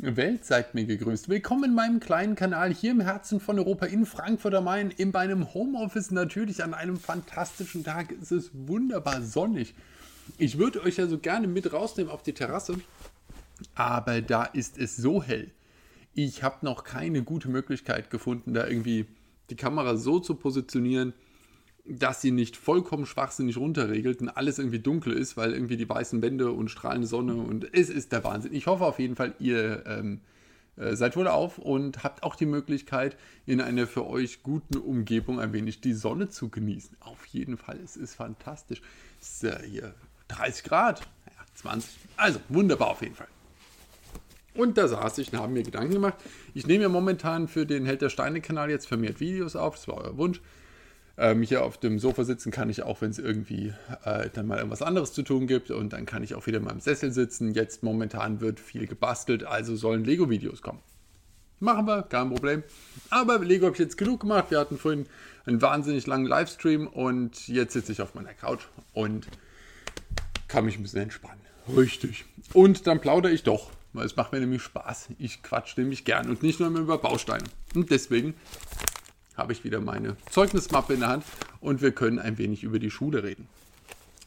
Welt, seid mir gegrüßt. Willkommen in meinem kleinen Kanal hier im Herzen von Europa in Frankfurt am Main, in meinem Homeoffice natürlich an einem fantastischen Tag. Es ist wunderbar sonnig. Ich würde euch ja so gerne mit rausnehmen auf die Terrasse, aber da ist es so hell. Ich habe noch keine gute Möglichkeit gefunden, da irgendwie die Kamera so zu positionieren, dass sie nicht vollkommen schwachsinnig runterregelt und alles irgendwie dunkel ist, weil irgendwie die weißen Wände und strahlende Sonne und es ist der Wahnsinn. Ich hoffe auf jeden Fall, ihr ähm, äh, seid wohl auf und habt auch die Möglichkeit, in einer für euch guten Umgebung ein wenig die Sonne zu genießen. Auf jeden Fall, es ist fantastisch. Es ist äh, hier 30 Grad, ja, 20. Also wunderbar auf jeden Fall. Und da saß ich und habe mir Gedanken gemacht. Ich nehme ja momentan für den Held der Steine-Kanal jetzt vermehrt Videos auf, das war euer Wunsch. Ähm, hier auf dem Sofa sitzen kann ich auch, wenn es irgendwie äh, dann mal irgendwas anderes zu tun gibt. Und dann kann ich auch wieder in meinem Sessel sitzen. Jetzt momentan wird viel gebastelt, also sollen Lego-Videos kommen. Machen wir, kein Problem. Aber Lego habe ich jetzt genug gemacht. Wir hatten vorhin einen wahnsinnig langen Livestream und jetzt sitze ich auf meiner Couch und kann mich ein bisschen entspannen. Richtig. Und dann plaudere ich doch, weil es macht mir nämlich Spaß. Ich quatsch nämlich gern und nicht nur immer über Bausteine. Und deswegen habe ich wieder meine Zeugnismappe in der Hand und wir können ein wenig über die Schule reden.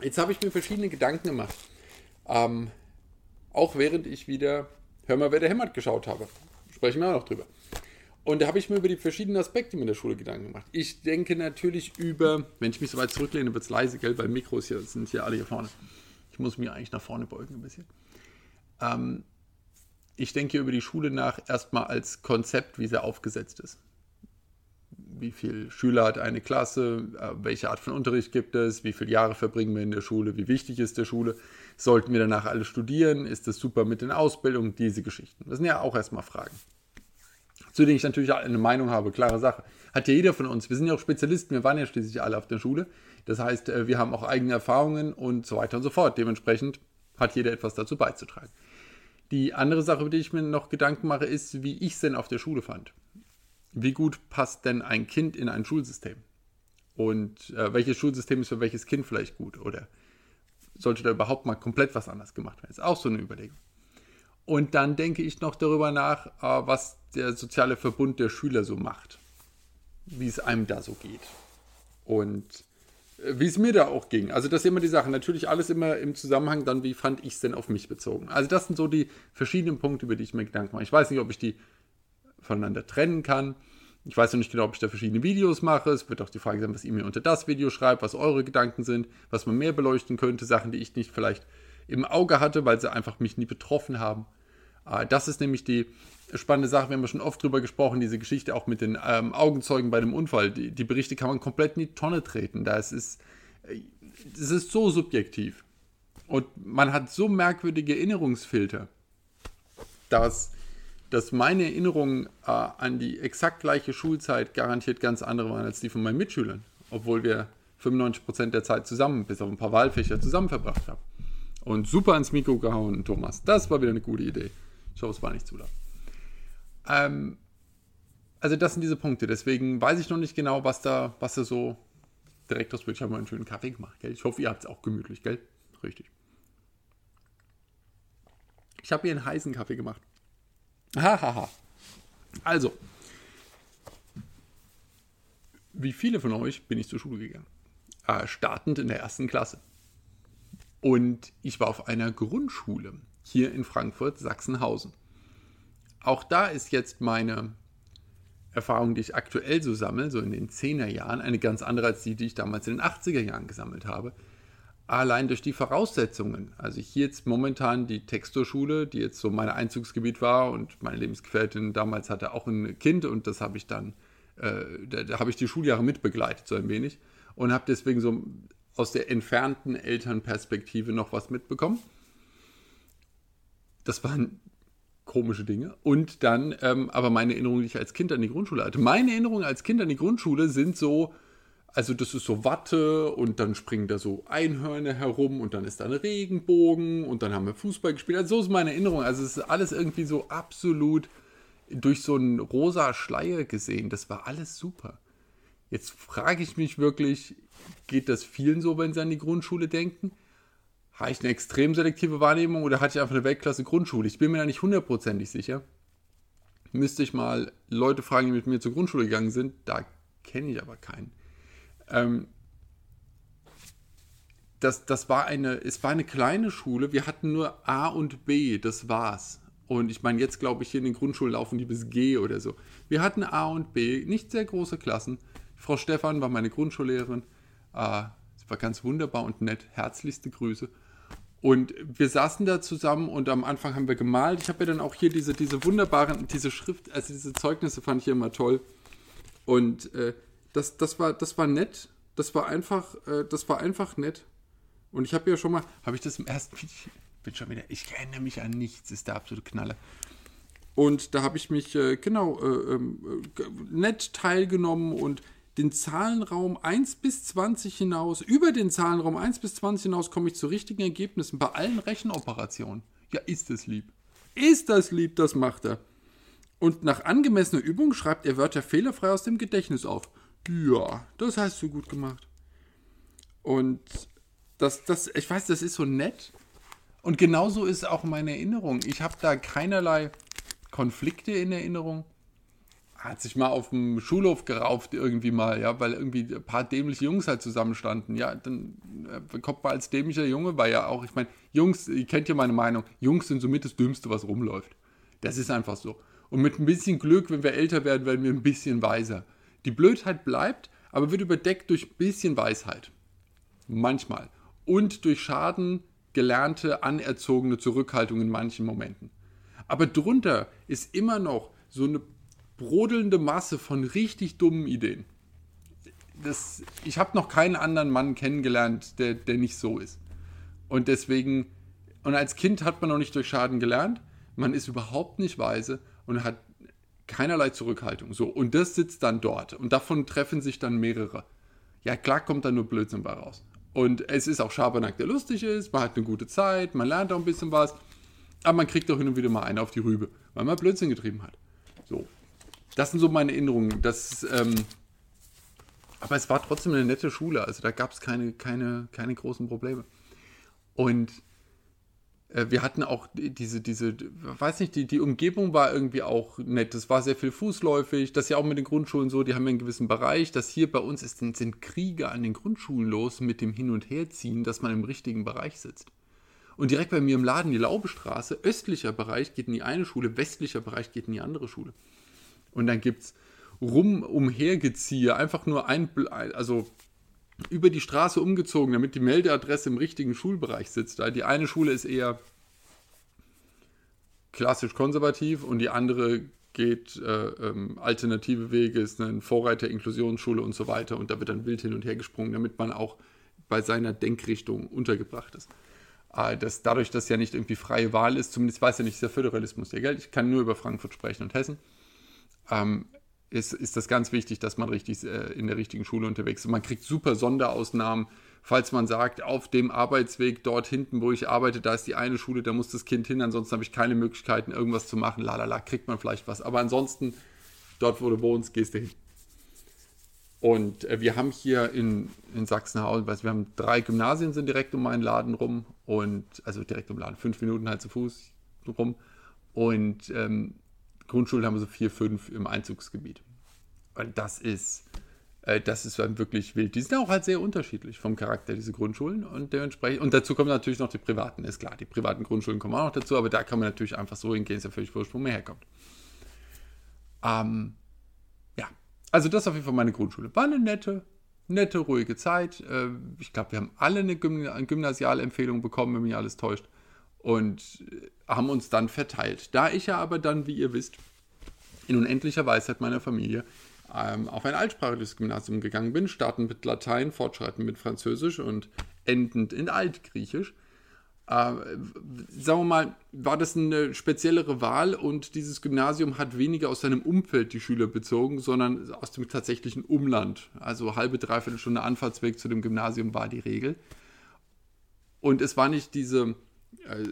Jetzt habe ich mir verschiedene Gedanken gemacht. Ähm, auch während ich wieder Hör mal, wer der hämmert geschaut habe. Sprechen wir auch noch drüber. Und da habe ich mir über die verschiedenen Aspekte in der Schule Gedanken gemacht. Ich denke natürlich über, wenn ich mich so weit zurücklehne, wird es leise, gell, weil Mikros hier sind hier alle hier vorne. Ich muss mich eigentlich nach vorne beugen ein bisschen. Ähm, ich denke über die Schule nach erstmal als Konzept, wie sie aufgesetzt ist wie viele Schüler hat eine Klasse, äh, welche Art von Unterricht gibt es, wie viele Jahre verbringen wir in der Schule, wie wichtig ist der Schule, sollten wir danach alle studieren, ist das super mit den Ausbildungen, diese Geschichten. Das sind ja auch erstmal Fragen. Zu denen ich natürlich eine Meinung habe, klare Sache. Hat ja jeder von uns, wir sind ja auch Spezialisten, wir waren ja schließlich alle auf der Schule. Das heißt, äh, wir haben auch eigene Erfahrungen und so weiter und so fort. Dementsprechend hat jeder etwas dazu beizutragen. Die andere Sache, über die ich mir noch Gedanken mache, ist, wie ich es denn auf der Schule fand wie gut passt denn ein Kind in ein Schulsystem? Und äh, welches Schulsystem ist für welches Kind vielleicht gut? Oder sollte da überhaupt mal komplett was anders gemacht werden? Ist auch so eine Überlegung. Und dann denke ich noch darüber nach, äh, was der soziale Verbund der Schüler so macht. Wie es einem da so geht. Und äh, wie es mir da auch ging. Also das ist immer die Sache. Natürlich alles immer im Zusammenhang dann, wie fand ich es denn auf mich bezogen. Also das sind so die verschiedenen Punkte, über die ich mir Gedanken mache. Ich weiß nicht, ob ich die voneinander trennen kann. Ich weiß noch nicht genau, ob ich da verschiedene Videos mache. Es wird auch die Frage sein, was ihr mir unter das Video schreibt, was eure Gedanken sind, was man mehr beleuchten könnte, Sachen, die ich nicht vielleicht im Auge hatte, weil sie einfach mich nie betroffen haben. Ah, das ist nämlich die spannende Sache, wir haben ja schon oft drüber gesprochen, diese Geschichte auch mit den ähm, Augenzeugen bei dem Unfall. Die, die, Berichte kann man komplett in die Tonne treten. Da es ist, es ist so subjektiv. Und man hat so merkwürdige Erinnerungsfilter, dass dass meine Erinnerungen äh, an die exakt gleiche Schulzeit garantiert ganz andere waren als die von meinen Mitschülern, obwohl wir 95% der Zeit zusammen, bis auf ein paar Wahlfächer, zusammen verbracht haben. Und super ins Mikro gehauen, Thomas. Das war wieder eine gute Idee. Ich hoffe, es war nicht zu laut. Ähm, also das sind diese Punkte. Deswegen weiß ich noch nicht genau, was da, was da so direkt aus. Ich habe mal einen schönen Kaffee gemacht, gell? Ich hoffe, ihr habt es auch gemütlich, gell? Richtig. Ich habe hier einen heißen Kaffee gemacht. Hahaha. Also, wie viele von euch bin ich zur Schule gegangen? Äh, startend in der ersten Klasse. Und ich war auf einer Grundschule hier in Frankfurt, Sachsenhausen. Auch da ist jetzt meine Erfahrung, die ich aktuell so sammle, so in den 10er Jahren, eine ganz andere als die, die ich damals in den 80er Jahren gesammelt habe allein durch die Voraussetzungen. Also hier jetzt momentan die Texturschule, die jetzt so mein Einzugsgebiet war und meine Lebensgefährtin damals hatte auch ein Kind und das habe ich dann, äh, da, da habe ich die Schuljahre mitbegleitet so ein wenig und habe deswegen so aus der entfernten Elternperspektive noch was mitbekommen. Das waren komische Dinge. Und dann ähm, aber meine Erinnerungen, die ich als Kind an die Grundschule hatte. Meine Erinnerungen als Kind an die Grundschule sind so, also das ist so Watte und dann springen da so Einhörner herum und dann ist da ein Regenbogen und dann haben wir Fußball gespielt. Also so ist meine Erinnerung. Also es ist alles irgendwie so absolut durch so einen rosa Schleier gesehen. Das war alles super. Jetzt frage ich mich wirklich, geht das vielen so, wenn sie an die Grundschule denken? Habe ich eine extrem selektive Wahrnehmung oder hatte ich einfach eine Weltklasse Grundschule? Ich bin mir da nicht hundertprozentig sicher. Müsste ich mal Leute fragen, die mit mir zur Grundschule gegangen sind. Da kenne ich aber keinen. Ähm, das, das war eine, es war eine kleine Schule. Wir hatten nur A und B, das war's. Und ich meine, jetzt glaube ich, hier in den Grundschulen laufen die bis G oder so. Wir hatten A und B, nicht sehr große Klassen. Frau Stefan war meine Grundschullehrerin. Äh, sie war ganz wunderbar und nett. Herzlichste Grüße. Und wir saßen da zusammen und am Anfang haben wir gemalt. Ich habe ja dann auch hier diese, diese wunderbaren, diese Schrift, also diese Zeugnisse fand ich immer toll. Und äh, das, das, war, das war nett. Das war einfach, äh, das war einfach nett. Und ich habe ja schon mal, habe ich das im ersten Video, bin schon wieder, ich erinnere mich an nichts, ist der absolute Knaller. Und da habe ich mich, äh, genau, äh, ähm, äh, nett teilgenommen und den Zahlenraum 1 bis 20 hinaus, über den Zahlenraum 1 bis 20 hinaus komme ich zu richtigen Ergebnissen bei allen Rechenoperationen. Ja, ist das lieb. Ist das lieb, das macht er. Und nach angemessener Übung schreibt er Wörter fehlerfrei aus dem Gedächtnis auf. Ja, das hast du gut gemacht. Und das, das, ich weiß, das ist so nett. Und genauso ist auch meine Erinnerung. Ich habe da keinerlei Konflikte in Erinnerung. Hat sich mal auf dem Schulhof gerauft irgendwie mal, ja, weil irgendwie ein paar dämliche Jungs halt zusammenstanden. Ja, dann äh, kommt man als dämlicher Junge, weil ja auch, ich meine, Jungs, ihr kennt ja meine Meinung, Jungs sind somit das Dümmste, was rumläuft. Das ist einfach so. Und mit ein bisschen Glück, wenn wir älter werden, werden wir ein bisschen weiser. Die Blödheit bleibt, aber wird überdeckt durch ein bisschen Weisheit. Manchmal und durch Schaden gelernte, anerzogene Zurückhaltung in manchen Momenten. Aber drunter ist immer noch so eine brodelnde Masse von richtig dummen Ideen. Das, ich habe noch keinen anderen Mann kennengelernt, der, der nicht so ist. Und deswegen, und als Kind hat man noch nicht durch Schaden gelernt, man ist überhaupt nicht weise und hat keinerlei Zurückhaltung. So, und das sitzt dann dort. Und davon treffen sich dann mehrere. Ja, klar kommt da nur Blödsinn bei raus. Und es ist auch Schabernack, der lustig ist, man hat eine gute Zeit, man lernt auch ein bisschen was, aber man kriegt auch hin und wieder mal einen auf die Rübe, weil man Blödsinn getrieben hat. So. Das sind so meine Erinnerungen. Das, ähm, aber es war trotzdem eine nette Schule, also da gab es keine, keine, keine großen Probleme. Und wir hatten auch diese, diese, weiß nicht, die, die Umgebung war irgendwie auch nett. Es war sehr viel fußläufig. Das ist ja auch mit den Grundschulen so, die haben ja einen gewissen Bereich. Das hier bei uns ist, sind Kriege an den Grundschulen los mit dem Hin- und Herziehen, dass man im richtigen Bereich sitzt. Und direkt bei mir im Laden, die Laubestraße, östlicher Bereich geht in die eine Schule, westlicher Bereich geht in die andere Schule. Und dann gibt es rum umhergeziehe, einfach nur ein, also über die Straße umgezogen, damit die Meldeadresse im richtigen Schulbereich sitzt. Die eine Schule ist eher klassisch konservativ und die andere geht äh, ähm, alternative Wege, ist eine Vorreiter, Inklusionsschule und so weiter. Und da wird dann wild hin und her gesprungen, damit man auch bei seiner Denkrichtung untergebracht ist. Äh, das, dadurch, dass ja nicht irgendwie freie Wahl ist, zumindest weiß ja nicht, ist der Föderalismus ja Geld. Ich kann nur über Frankfurt sprechen und Hessen. Ähm, ist, ist das ganz wichtig, dass man richtig äh, in der richtigen Schule unterwegs ist. Man kriegt super Sonderausnahmen, falls man sagt, auf dem Arbeitsweg dort hinten, wo ich arbeite, da ist die eine Schule, da muss das Kind hin, ansonsten habe ich keine Möglichkeiten, irgendwas zu machen. Lalala, kriegt man vielleicht was. Aber ansonsten, dort, wo du wohnst, gehst du hin. Und äh, wir haben hier in, in Sachsenhausen, wir haben drei Gymnasien sind direkt um meinen Laden rum und also direkt um den Laden, fünf Minuten halt zu Fuß rum. Und ähm, Grundschulen haben so vier, fünf im Einzugsgebiet. Und das ist, äh, das ist dann wirklich wild. Die sind auch halt sehr unterschiedlich vom Charakter, diese Grundschulen. Und dementsprechend, und dazu kommen natürlich noch die privaten, ist klar. Die privaten Grundschulen kommen auch noch dazu, aber da kann man natürlich einfach so hingehen, ist ja völlig wurscht, wo man herkommt. Ähm, ja, also das ist auf jeden Fall meine Grundschule. War eine nette, nette, ruhige Zeit. Äh, ich glaube, wir haben alle eine Gymnasialempfehlung bekommen, wenn mich alles täuscht und haben uns dann verteilt. Da ich ja aber dann, wie ihr wisst, in unendlicher Weisheit meiner Familie ähm, auf ein altsprachliches Gymnasium gegangen bin, startend mit Latein, fortschreitend mit Französisch und endend in Altgriechisch. Äh, sagen wir mal, war das eine speziellere Wahl und dieses Gymnasium hat weniger aus seinem Umfeld die Schüler bezogen, sondern aus dem tatsächlichen Umland. Also halbe, dreiviertel Stunde Anfahrtsweg zu dem Gymnasium war die Regel. Und es war nicht diese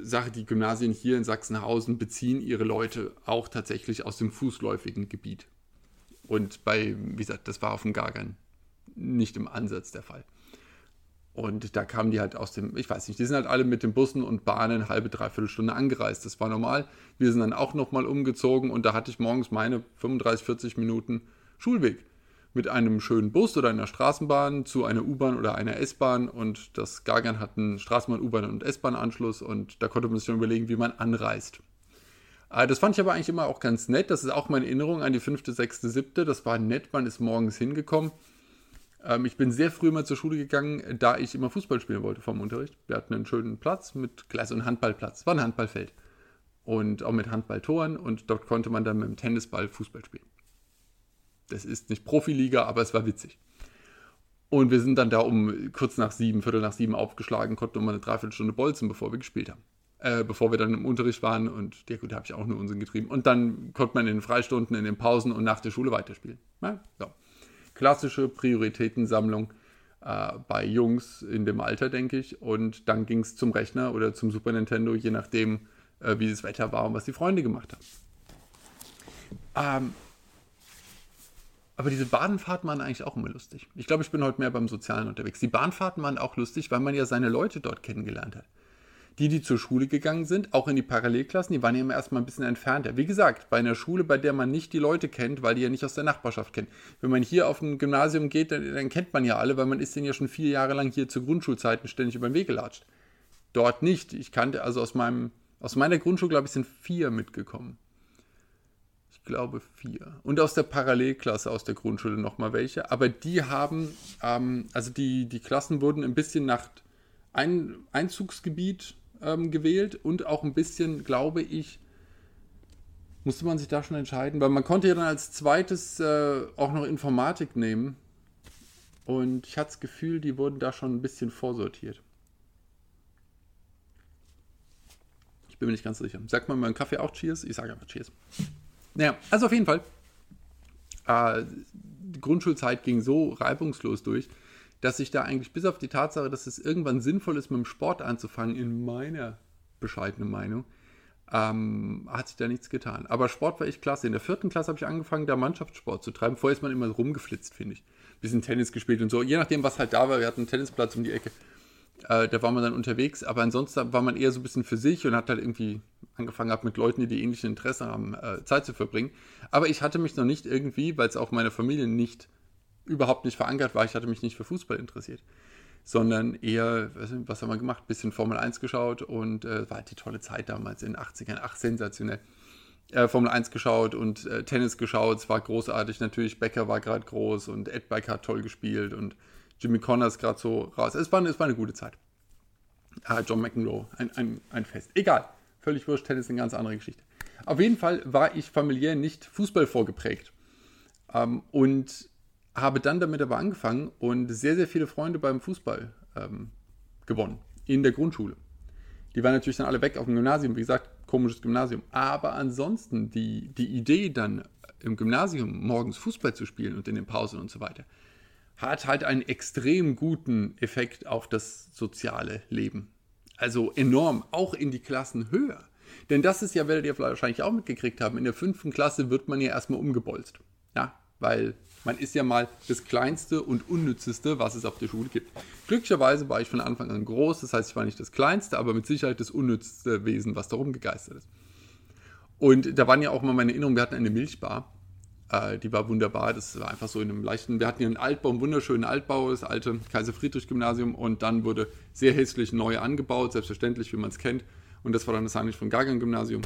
Sache, die Gymnasien hier in Sachsenhausen beziehen ihre Leute auch tatsächlich aus dem fußläufigen Gebiet. Und bei, wie gesagt, das war auf dem Gargan nicht im Ansatz der Fall. Und da kamen die halt aus dem, ich weiß nicht, die sind halt alle mit den Bussen und Bahnen halbe, dreiviertel Stunde angereist. Das war normal. Wir sind dann auch nochmal umgezogen und da hatte ich morgens meine 35, 40 Minuten Schulweg. Mit einem schönen Bus oder einer Straßenbahn zu einer U-Bahn oder einer S-Bahn und das Gargan hat einen Straßenbahn, U-Bahn und S-Bahn-Anschluss und da konnte man sich schon überlegen, wie man anreist. Äh, das fand ich aber eigentlich immer auch ganz nett. Das ist auch meine Erinnerung an die fünfte, sechste, siebte. Das war nett, man ist morgens hingekommen ähm, ich bin sehr früh mal zur Schule gegangen, da ich immer Fußball spielen wollte vom Unterricht. Wir hatten einen schönen Platz mit Gleis- und Handballplatz. War ein Handballfeld. Und auch mit Handballtoren und dort konnte man dann mit dem Tennisball Fußball spielen. Das ist nicht Profiliga, aber es war witzig. Und wir sind dann da um kurz nach sieben, Viertel nach sieben aufgeschlagen, konnten nochmal eine Dreiviertelstunde bolzen, bevor wir gespielt haben. Äh, bevor wir dann im Unterricht waren und ja gut, da habe ich auch nur Unsinn getrieben. Und dann konnte man in den Freistunden, in den Pausen und nach der Schule weiterspielen. Ja, so klassische Prioritätensammlung äh, bei Jungs in dem Alter, denke ich. Und dann ging es zum Rechner oder zum Super Nintendo, je nachdem, äh, wie das Wetter war und was die Freunde gemacht haben. Ähm, aber diese Bahnfahrten waren eigentlich auch immer lustig. Ich glaube, ich bin heute mehr beim Sozialen unterwegs. Die Bahnfahrten waren auch lustig, weil man ja seine Leute dort kennengelernt hat die, die zur Schule gegangen sind, auch in die Parallelklassen, die waren ja immer erstmal ein bisschen entfernter. Wie gesagt, bei einer Schule, bei der man nicht die Leute kennt, weil die ja nicht aus der Nachbarschaft kennen. Wenn man hier auf ein Gymnasium geht, dann, dann kennt man ja alle, weil man ist denen ja schon vier Jahre lang hier zu Grundschulzeiten ständig über den Weg gelatscht. Dort nicht. Ich kannte, also aus meinem, aus meiner Grundschule, glaube ich, sind vier mitgekommen. Glaube vier. Und aus der Parallelklasse aus der Grundschule nochmal welche. Aber die haben, ähm, also die, die Klassen wurden ein bisschen nach ein Einzugsgebiet ähm, gewählt und auch ein bisschen, glaube ich, musste man sich da schon entscheiden, weil man konnte ja dann als zweites äh, auch noch Informatik nehmen. Und ich hatte das Gefühl, die wurden da schon ein bisschen vorsortiert. Ich bin mir nicht ganz sicher. Sagt man beim Kaffee auch Cheers? Ich sage einfach Cheers. Naja, also auf jeden Fall. Äh, die Grundschulzeit ging so reibungslos durch, dass ich da eigentlich bis auf die Tatsache, dass es irgendwann sinnvoll ist, mit dem Sport anzufangen, in meiner bescheidenen Meinung, ähm, hat sich da nichts getan. Aber Sport war echt klasse. In der vierten Klasse habe ich angefangen, da Mannschaftssport zu treiben. Vorher ist man immer rumgeflitzt, finde ich. Bisschen Tennis gespielt und so. Je nachdem, was halt da war. Wir hatten einen Tennisplatz um die Ecke. Äh, da war man dann unterwegs. Aber ansonsten war man eher so ein bisschen für sich und hat halt irgendwie angefangen mit Leuten, die die ähnlichen Interessen haben, äh, Zeit zu verbringen. Aber ich hatte mich noch nicht irgendwie, weil es auch meine Familie nicht überhaupt nicht verankert war. Ich hatte mich nicht für Fußball interessiert, sondern eher, was haben wir gemacht? Bisschen Formel 1 geschaut und äh, war halt die tolle Zeit damals in den 80ern. Ach, sensationell. Äh, Formel 1 geschaut und äh, Tennis geschaut. Es war großartig. Natürlich, Becker war gerade groß und Ed Becker hat toll gespielt und Jimmy Connors gerade so raus. Es war, es war eine gute Zeit. Ah, John McEnroe, ein, ein, ein Fest. Egal, völlig wurscht, Tennis ist eine ganz andere Geschichte. Auf jeden Fall war ich familiär nicht Fußball vorgeprägt. Ähm, und habe dann damit aber angefangen und sehr, sehr viele Freunde beim Fußball ähm, gewonnen. In der Grundschule. Die waren natürlich dann alle weg auf dem Gymnasium. Wie gesagt, komisches Gymnasium. Aber ansonsten die, die Idee dann im Gymnasium morgens Fußball zu spielen und in den Pausen und so weiter, hat halt einen extrem guten Effekt auf das soziale Leben. Also enorm, auch in die Klassen höher. Denn das ist ja, werdet ihr wahrscheinlich auch mitgekriegt haben, in der fünften Klasse wird man ja erstmal umgebolzt. Ja, weil man ist ja mal das Kleinste und Unnützeste, was es auf der Schule gibt. Glücklicherweise war ich von Anfang an groß, das heißt, ich war nicht das Kleinste, aber mit Sicherheit das unnützste Wesen, was da rumgegeistert ist. Und da waren ja auch mal meine Erinnerungen, wir hatten eine Milchbar, äh, die war wunderbar, das war einfach so in einem leichten, wir hatten hier einen Altbau, einen wunderschönen Altbau, das alte Kaiser-Friedrich-Gymnasium und dann wurde sehr hässlich neu angebaut, selbstverständlich, wie man es kennt. Und das war dann das Heinrich von Gagan-Gymnasium.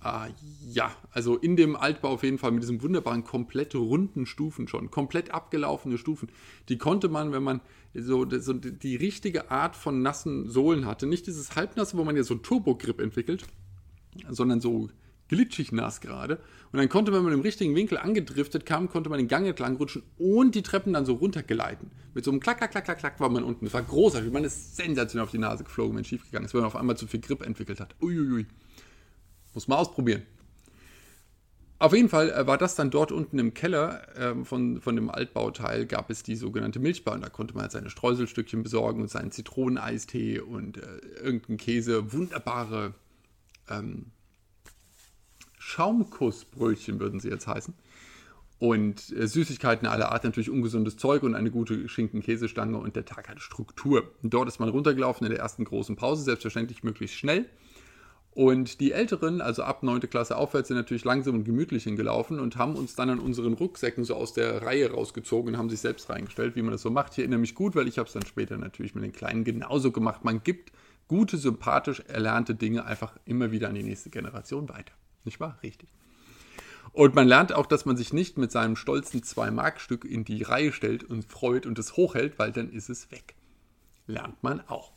Ah, ja, also in dem Altbau auf jeden Fall mit diesem wunderbaren, komplett runden Stufen schon, komplett abgelaufene Stufen. Die konnte man, wenn man so, so die richtige Art von nassen Sohlen hatte, nicht dieses halbnasse, wo man ja so Turbo-Grip entwickelt, sondern so glitschig nass gerade. Und dann konnte man mit dem richtigen Winkel angedriftet kam, konnte man den Gang entlang rutschen und die Treppen dann so runtergeleiten. Mit so einem Klack, Klack, Klack, Klack, Klack war man unten. Das war großartig. Man ist sensationell auf die Nase geflogen, wenn es schief gegangen ist, weil man auf einmal zu viel Grip entwickelt hat. Uiuiui. Muss man ausprobieren. Auf jeden Fall äh, war das dann dort unten im Keller ähm, von, von dem Altbauteil, gab es die sogenannte Milchbar. Und da konnte man halt seine Streuselstückchen besorgen und seinen Zitroneneistee und äh, irgendeinen Käse. Wunderbare ähm, Schaumkussbrötchen würden sie jetzt heißen. Und äh, Süßigkeiten aller Art, natürlich ungesundes Zeug und eine gute Schinken-Käsestange und der Tag hatte Struktur. Dort ist man runtergelaufen in der ersten großen Pause, selbstverständlich möglichst schnell. Und die Älteren, also ab 9. Klasse aufwärts, sind natürlich langsam und gemütlich hingelaufen und haben uns dann an unseren Rucksäcken so aus der Reihe rausgezogen und haben sich selbst reingestellt, wie man das so macht. Ich erinnere mich gut, weil ich habe es dann später natürlich mit den Kleinen genauso gemacht. Man gibt gute, sympathisch erlernte Dinge einfach immer wieder an die nächste Generation weiter. Nicht wahr? Richtig. Und man lernt auch, dass man sich nicht mit seinem stolzen 2-Mark-Stück in die Reihe stellt und freut und es hochhält, weil dann ist es weg. Lernt man auch.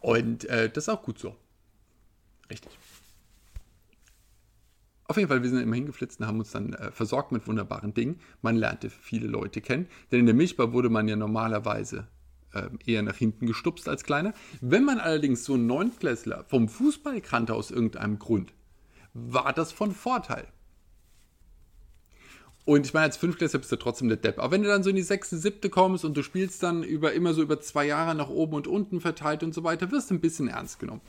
Und äh, das ist auch gut so. Richtig. Auf jeden Fall, wir sind immer hingeflitzt und haben uns dann äh, versorgt mit wunderbaren Dingen. Man lernte viele Leute kennen, denn in der Milchbar wurde man ja normalerweise äh, eher nach hinten gestupst als kleiner. Wenn man allerdings so einen Neuntklässler vom Fußball kannte aus irgendeinem Grund, war das von Vorteil. Und ich meine, als Fünftklässler bist du trotzdem der Depp. Aber wenn du dann so in die sechste, siebte kommst und du spielst dann über immer so über zwei Jahre nach oben und unten verteilt und so weiter, wirst du ein bisschen ernst genommen.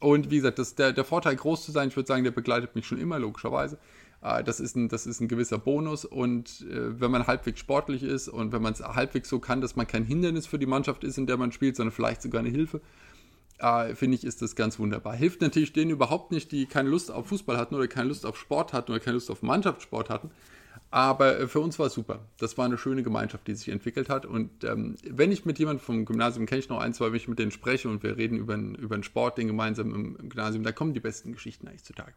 Und wie gesagt, das, der, der Vorteil, groß zu sein, ich würde sagen, der begleitet mich schon immer, logischerweise. Äh, das ist, ein, das ist ein gewisser Bonus. Und äh, wenn man halbwegs sportlich ist und wenn man es halbwegs so kann, dass man kein Hindernis für die Mannschaft ist, in der man spielt, sondern vielleicht sogar eine Hilfe, äh, finde ich, ist das ganz wunderbar. Hilft natürlich denen überhaupt nicht, die keine Lust auf Fußball hatten oder keine Lust auf Sport hatten oder keine Lust auf Mannschaftssport hatten. Aber äh, für uns war es super. Das war eine schöne Gemeinschaft, die sich entwickelt hat. Und ähm, wenn ich mit jemandem vom Gymnasium kenne ich noch ein, zwei, wenn ich mit denen spreche und wir reden über, über einen Sport, den gemeinsam im, im Gymnasium, da kommen die besten Geschichten eigentlich zutage.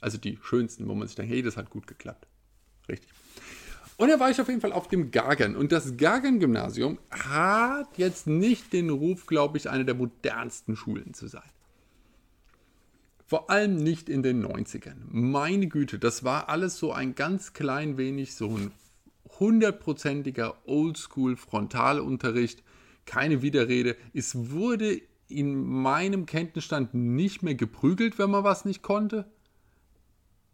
Also die schönsten, wo man sich denkt, hey, das hat gut geklappt. Richtig. Und da war ich auf jeden Fall auf dem Gargern. Und das Gargern-Gymnasium hat jetzt nicht den Ruf, glaube ich, eine der modernsten Schulen zu sein. Vor allem nicht in den 90ern. Meine Güte, das war alles so ein ganz klein wenig so ein hundertprozentiger Oldschool-Frontalunterricht. Keine Widerrede. Es wurde in meinem Kenntnisstand nicht mehr geprügelt, wenn man was nicht konnte.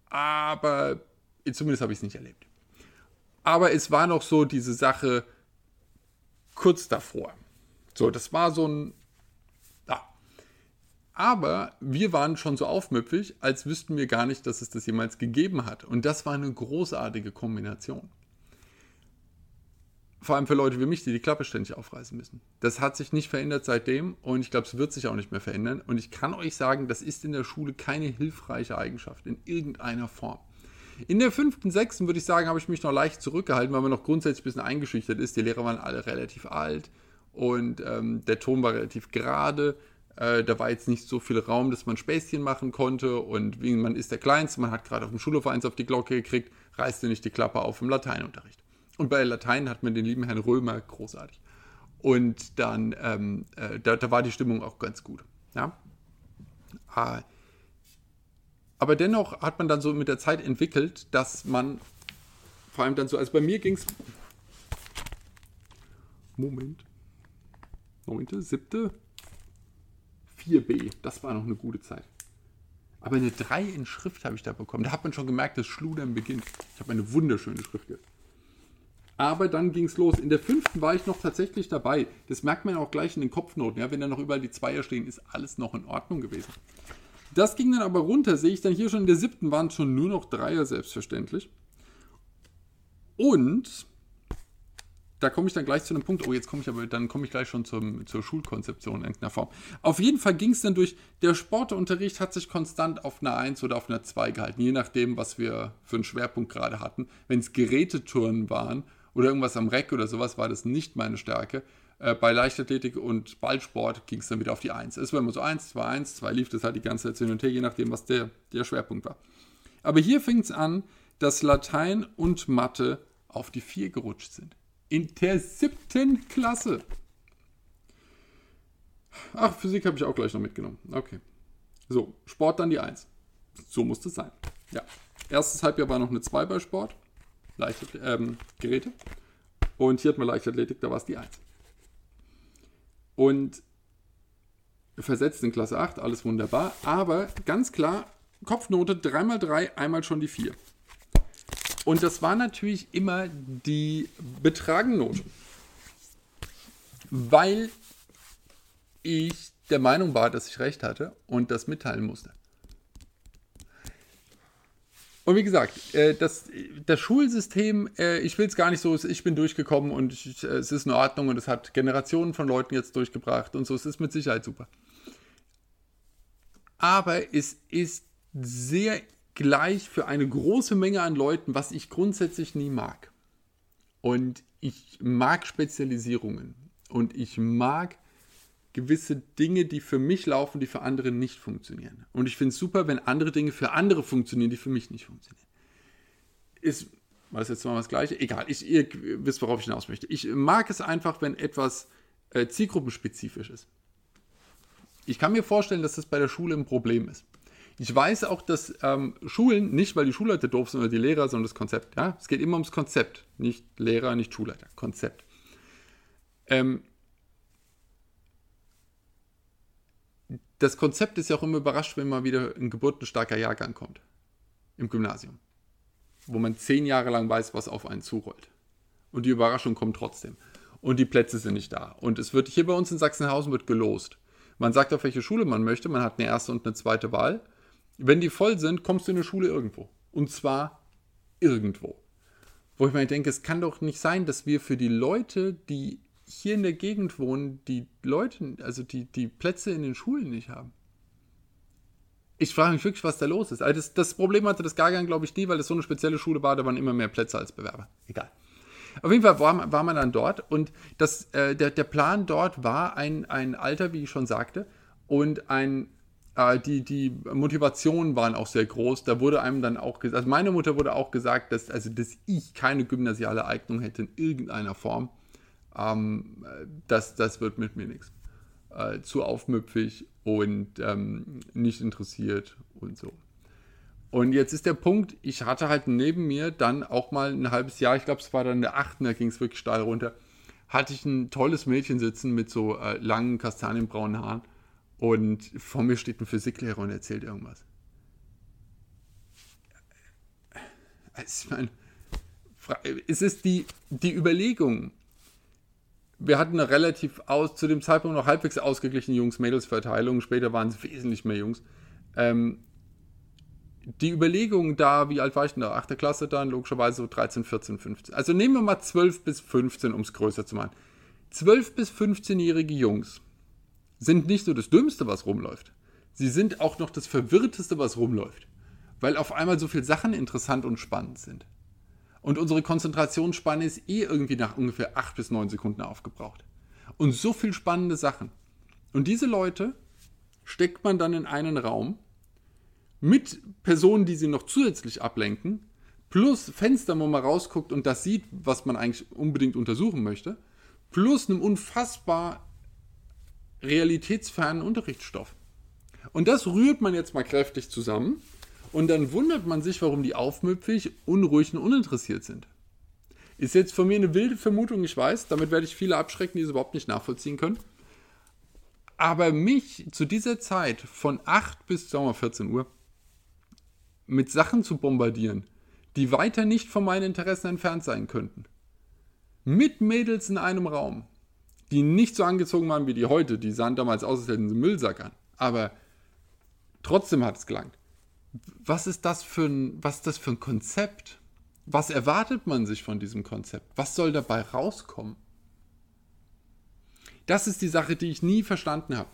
Aber zumindest habe ich es nicht erlebt. Aber es war noch so diese Sache kurz davor. So, das war so ein aber wir waren schon so aufmüpfig, als wüssten wir gar nicht, dass es das jemals gegeben hat. Und das war eine großartige Kombination. Vor allem für Leute wie mich, die die Klappe ständig aufreißen müssen. Das hat sich nicht verändert seitdem und ich glaube, es wird sich auch nicht mehr verändern. Und ich kann euch sagen, das ist in der Schule keine hilfreiche Eigenschaft in irgendeiner Form. In der fünften, sechsten würde ich sagen, habe ich mich noch leicht zurückgehalten, weil man noch grundsätzlich ein bisschen eingeschüchtert ist. Die Lehrer waren alle relativ alt und ähm, der Ton war relativ gerade äh, da war jetzt nicht so viel Raum, dass man Späßchen machen konnte. Und wie man ist der Kleinste, man hat gerade auf dem Schulhof eins auf die Glocke gekriegt, reißt nicht die Klappe auf im Lateinunterricht. Und bei Latein hat man den lieben Herrn Römer großartig. Und dann, ähm, äh, da, da, war die Stimmung auch ganz gut. Ja? Äh, aber dennoch hat man dann so mit der Zeit entwickelt, dass man vor allem dann so, also bei mir ging es. Moment. Neunte, siebte, 4b. Das war noch eine gute Zeit. Aber eine 3 in Schrift habe ich da bekommen. Da hat man schon gemerkt, dass Schludern beginnt. Ich habe eine wunderschöne Schrift jetzt. Aber dann ging es los. In der fünften war ich noch tatsächlich dabei. Das merkt man auch gleich in den Kopfnoten. Ja? Wenn da noch überall die Zweier stehen, ist alles noch in Ordnung gewesen. Das ging dann aber runter, sehe ich dann hier schon in der siebten waren schon nur noch Dreier selbstverständlich. Und da komme ich dann gleich zu einem Punkt. Oh, jetzt komme ich aber, dann komme ich gleich schon zum, zur Schulkonzeption in irgendeiner Form. Auf jeden Fall ging es dann durch, der Sportunterricht hat sich konstant auf einer 1 oder auf einer 2 gehalten, je nachdem, was wir für einen Schwerpunkt gerade hatten. Wenn es Gerätetouren waren oder irgendwas am Reck oder sowas, war das nicht meine Stärke. Äh, bei Leichtathletik und Ballsport ging es dann wieder auf die 1. Es war immer so 1, 2, 1, 2 lief das halt die ganze Zeit hin und her, je nachdem, was der, der Schwerpunkt war. Aber hier fing es an, dass Latein und Mathe auf die 4 gerutscht sind. In der siebten Klasse. Ach, Physik habe ich auch gleich noch mitgenommen. Okay. So, Sport dann die 1. So muss es sein. Ja. Erstes Halbjahr war noch eine 2 bei Sport. Leichte, ähm, Geräte. Und hier hat man Leichtathletik, da war es die 1. Und versetzt in Klasse 8, alles wunderbar. Aber ganz klar, Kopfnote 3x3, einmal schon die 4. Und das war natürlich immer die Betragennote. Weil ich der Meinung war, dass ich recht hatte und das mitteilen musste. Und wie gesagt, äh, das, das Schulsystem, äh, ich will es gar nicht so, ich bin durchgekommen und ich, es ist in Ordnung und es hat Generationen von Leuten jetzt durchgebracht und so, es ist mit Sicherheit super. Aber es ist sehr gleich für eine große Menge an Leuten, was ich grundsätzlich nie mag. Und ich mag Spezialisierungen und ich mag gewisse Dinge, die für mich laufen, die für andere nicht funktionieren. Und ich finde es super, wenn andere Dinge für andere funktionieren, die für mich nicht funktionieren. Ist, war das jetzt mal das Gleiche? Egal, ich, ihr wisst, worauf ich hinaus möchte. Ich mag es einfach, wenn etwas äh, zielgruppenspezifisch ist. Ich kann mir vorstellen, dass das bei der Schule ein Problem ist. Ich weiß auch, dass ähm, Schulen, nicht weil die Schulleiter doof sind oder die Lehrer, sondern das Konzept. Ja? Es geht immer ums Konzept. Nicht Lehrer, nicht Schulleiter. Konzept. Ähm, das Konzept ist ja auch immer überrascht, wenn mal wieder ein geburtenstarker Jahrgang kommt. Im Gymnasium. Wo man zehn Jahre lang weiß, was auf einen zurollt. Und die Überraschung kommt trotzdem. Und die Plätze sind nicht da. Und es wird hier bei uns in Sachsenhausen wird gelost. Man sagt, auf welche Schule man möchte. Man hat eine erste und eine zweite Wahl. Wenn die voll sind, kommst du in eine Schule irgendwo. Und zwar irgendwo. Wo ich mir denke, es kann doch nicht sein, dass wir für die Leute, die hier in der Gegend wohnen, die Leute, also die, die Plätze in den Schulen nicht haben. Ich frage mich wirklich, was da los ist. Also das, das Problem hatte das Gargan, glaube ich, nie, weil das so eine spezielle Schule war, da waren immer mehr Plätze als Bewerber. Egal. Auf jeden Fall war, war man dann dort und das, äh, der, der Plan dort war ein, ein Alter, wie ich schon sagte, und ein, äh, die, die Motivationen waren auch sehr groß. Da wurde einem dann auch gesagt, also meine Mutter wurde auch gesagt, dass, also, dass ich keine gymnasiale Eignung hätte in irgendeiner Form ähm, das, das wird mit mir nichts. Äh, zu aufmüpfig und ähm, nicht interessiert und so. Und jetzt ist der Punkt, ich hatte halt neben mir dann auch mal ein halbes Jahr, ich glaube, es war dann der 8. da ging es wirklich steil runter, hatte ich ein tolles Mädchen sitzen mit so äh, langen kastanienbraunen Haaren und vor mir steht ein Physiklehrer und erzählt irgendwas. Also, ich meine, es ist die, die Überlegung, wir hatten eine relativ aus, zu dem Zeitpunkt noch halbwegs ausgeglichene Jungs-Mädels-Verteilung. Später waren es wesentlich mehr Jungs. Ähm, die Überlegung da, wie alt war ich denn da? 8. Klasse dann, logischerweise so 13, 14, 15. Also nehmen wir mal 12 bis 15, um es größer zu machen. 12 bis 15-jährige Jungs sind nicht nur das Dümmste, was rumläuft. Sie sind auch noch das Verwirrteste, was rumläuft. Weil auf einmal so viele Sachen interessant und spannend sind. Und unsere Konzentrationsspanne ist eh irgendwie nach ungefähr 8 bis 9 Sekunden aufgebraucht. Und so viel spannende Sachen. Und diese Leute steckt man dann in einen Raum mit Personen, die sie noch zusätzlich ablenken, plus Fenster, wo man rausguckt und das sieht, was man eigentlich unbedingt untersuchen möchte, plus einem unfassbar realitätsfernen Unterrichtsstoff. Und das rührt man jetzt mal kräftig zusammen und dann wundert man sich, warum die aufmüpfig, unruhig und uninteressiert sind. Ist jetzt von mir eine wilde Vermutung, ich weiß. Damit werde ich viele abschrecken, die es überhaupt nicht nachvollziehen können. Aber mich zu dieser Zeit von 8 bis sagen wir, 14 Uhr mit Sachen zu bombardieren, die weiter nicht von meinen Interessen entfernt sein könnten. Mit Mädels in einem Raum, die nicht so angezogen waren wie die heute. Die sahen damals aus, als hätten sie Müllsack an. Aber trotzdem hat es gelangt was ist das für ein, was das für ein Konzept? Was erwartet man sich von diesem Konzept? Was soll dabei rauskommen? Das ist die Sache, die ich nie verstanden habe.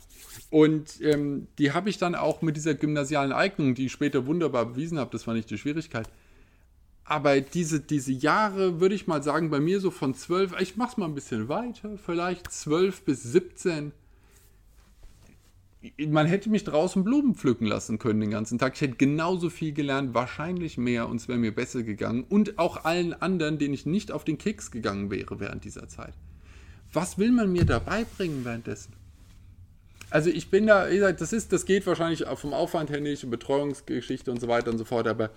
Und ähm, die habe ich dann auch mit dieser gymnasialen Eignung, die ich später wunderbar bewiesen habe, das war nicht die Schwierigkeit. Aber diese, diese Jahre, würde ich mal sagen, bei mir so von 12, ich mache es mal ein bisschen weiter, vielleicht 12 bis 17, man hätte mich draußen Blumen pflücken lassen können den ganzen Tag. Ich hätte genauso viel gelernt, wahrscheinlich mehr und es wäre mir besser gegangen. Und auch allen anderen, denen ich nicht auf den Keks gegangen wäre während dieser Zeit. Was will man mir dabei bringen währenddessen? Also ich bin da, wie gesagt, das ist, das geht wahrscheinlich vom Aufwand her nicht, Betreuungsgeschichte und so weiter und so fort, aber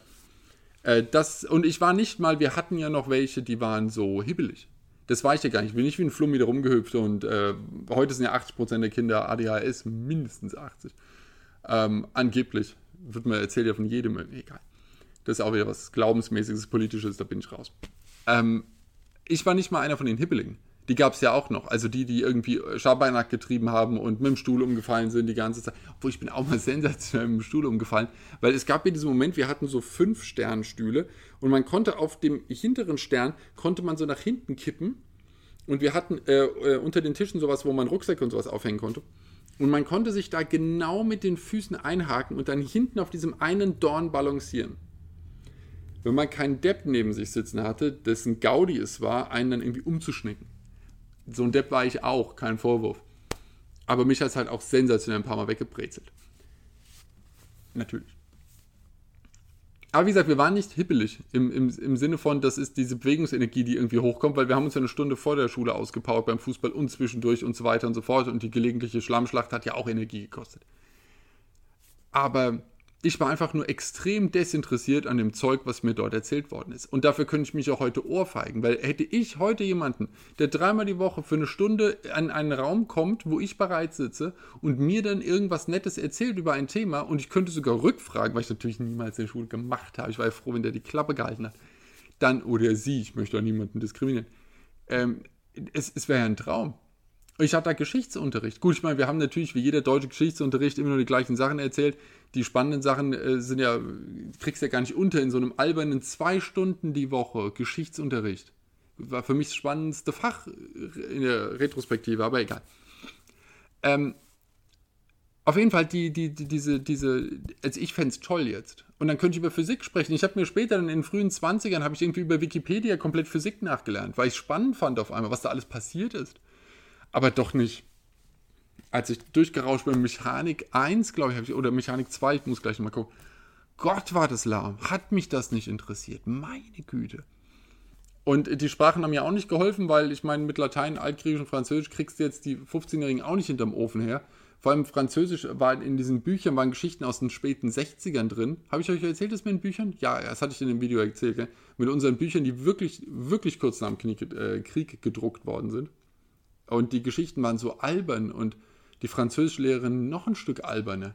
äh, das, und ich war nicht mal, wir hatten ja noch welche, die waren so hibbelig. Das war ich ja gar nicht. Ich bin nicht wie ein Flummi da rumgehüpft und äh, heute sind ja 80% der Kinder ADHS, mindestens 80. Ähm, angeblich. Wird mir erzählt ja von jedem, egal. Das ist auch wieder was Glaubensmäßiges, Politisches, da bin ich raus. Ähm, ich war nicht mal einer von den Hippelingen. Die gab es ja auch noch. Also die, die irgendwie Schabernack getrieben haben und mit dem Stuhl umgefallen sind die ganze Zeit. Obwohl ich bin auch mal sensationell mit dem Stuhl umgefallen. Weil es gab ja diesen Moment, wir hatten so fünf Sternstühle und man konnte auf dem hinteren Stern, konnte man so nach hinten kippen. Und wir hatten äh, äh, unter den Tischen sowas, wo man Rucksäcke und sowas aufhängen konnte. Und man konnte sich da genau mit den Füßen einhaken und dann hinten auf diesem einen Dorn balancieren wenn man keinen Depp neben sich sitzen hatte, dessen Gaudi es war, einen dann irgendwie umzuschnicken. So ein Depp war ich auch, kein Vorwurf. Aber mich hat es halt auch sensationell ein paar Mal weggebrezelt. Natürlich. Aber wie gesagt, wir waren nicht hippelig im, im, im Sinne von, das ist diese Bewegungsenergie, die irgendwie hochkommt, weil wir haben uns ja eine Stunde vor der Schule ausgepowert beim Fußball und zwischendurch und so weiter und so fort. Und die gelegentliche Schlammschlacht hat ja auch Energie gekostet. Aber ich war einfach nur extrem desinteressiert an dem Zeug, was mir dort erzählt worden ist. Und dafür könnte ich mich auch heute ohrfeigen, weil hätte ich heute jemanden, der dreimal die Woche für eine Stunde an einen Raum kommt, wo ich bereit sitze und mir dann irgendwas Nettes erzählt über ein Thema und ich könnte sogar rückfragen, weil ich natürlich niemals in der Schule gemacht habe, ich war ja froh, wenn der die Klappe gehalten hat, dann, oder sie, ich möchte auch niemanden diskriminieren, ähm, es, es wäre ja ein Traum. Ich hatte da Geschichtsunterricht. Gut, ich meine, wir haben natürlich wie jeder deutsche Geschichtsunterricht immer nur die gleichen Sachen erzählt. Die spannenden Sachen äh, sind ja, kriegst ja gar nicht unter in so einem albernen zwei Stunden die Woche Geschichtsunterricht. War für mich das spannendste Fach in der Retrospektive, aber egal. Ähm, auf jeden Fall, die, die, die, diese, diese, also ich fände es toll jetzt. Und dann könnte ich über Physik sprechen. Ich habe mir später in den frühen 20ern, habe ich irgendwie über Wikipedia komplett Physik nachgelernt, weil ich es spannend fand auf einmal, was da alles passiert ist aber doch nicht. Als ich durchgerauscht bin, Mechanik 1, glaube ich, oder Mechanik 2, ich muss gleich mal gucken. Gott, war das lahm. Hat mich das nicht interessiert. Meine Güte. Und die Sprachen haben ja auch nicht geholfen, weil ich meine, mit Latein, Altgriechisch und Französisch kriegst du jetzt die 15-Jährigen auch nicht hinterm Ofen her. Vor allem Französisch war in diesen Büchern waren Geschichten aus den späten 60ern drin. Habe ich euch erzählt, das mit den Büchern? Ja, das hatte ich in dem Video erzählt. Gell? Mit unseren Büchern, die wirklich, wirklich kurz nach dem Krieg, äh, Krieg gedruckt worden sind. Und die Geschichten waren so albern und die Französischlehrerin noch ein Stück alberner.